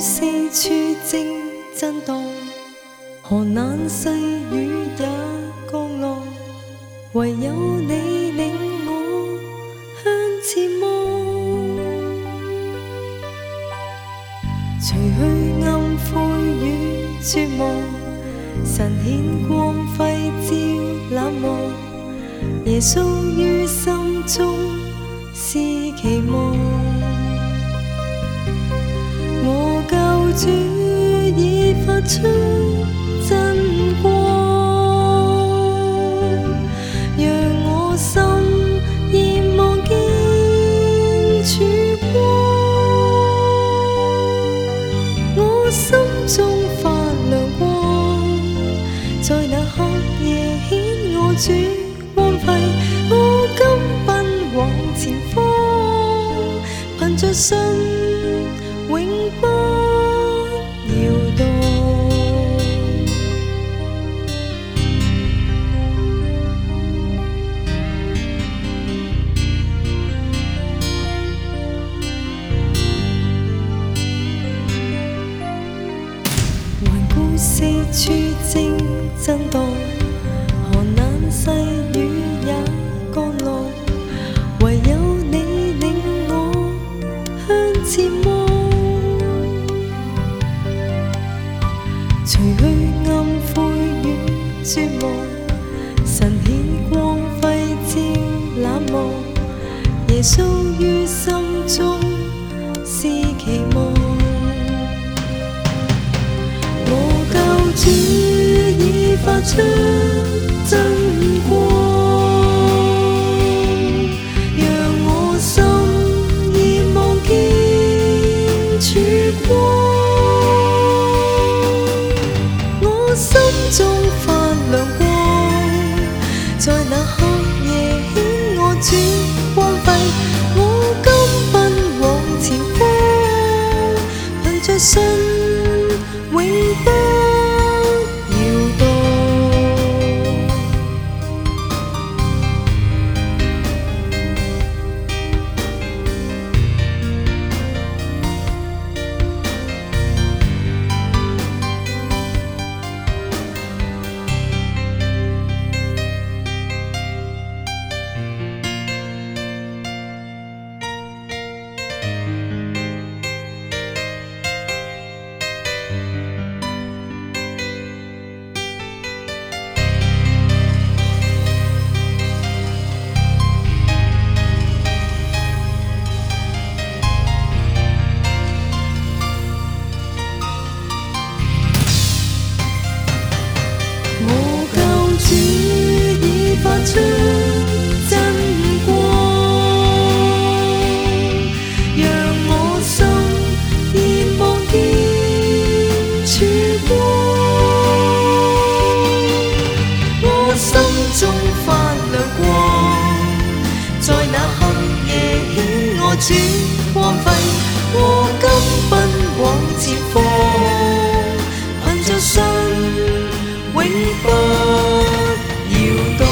四处正震荡，寒冷细雨也降落，唯有你领我向前望。除去暗灰与绝望，神显光辉照冷漠，耶稣于心中是期望。主已发出真光，让我心而望见曙光。我心中发亮光，在那黑夜显我主光辉，我今奔往前方，凭着信。处正震荡，寒冷细雨也降落，唯有你领我向前望。除去暗悔与绝望，晨曦光辉照冷漠，耶稣于心中是期望。主已发出真光，让我心已望见曙光。我心中发亮光，在那黑夜显我主光辉，我甘奔往前方，凭着信。轉荒廢，禍金奔往接貨，憑着信永不搖動。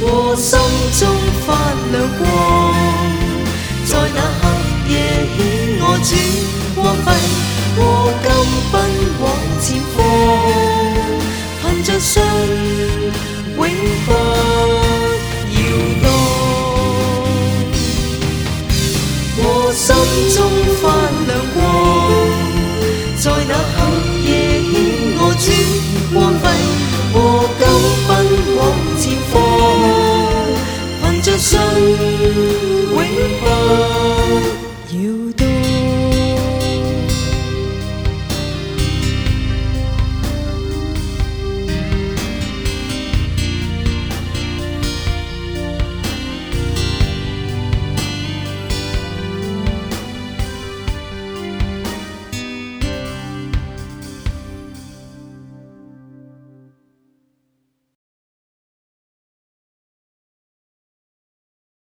和心中發亮光，在那黑夜顯我轉荒廢，禍金奔往接貨，憑着信。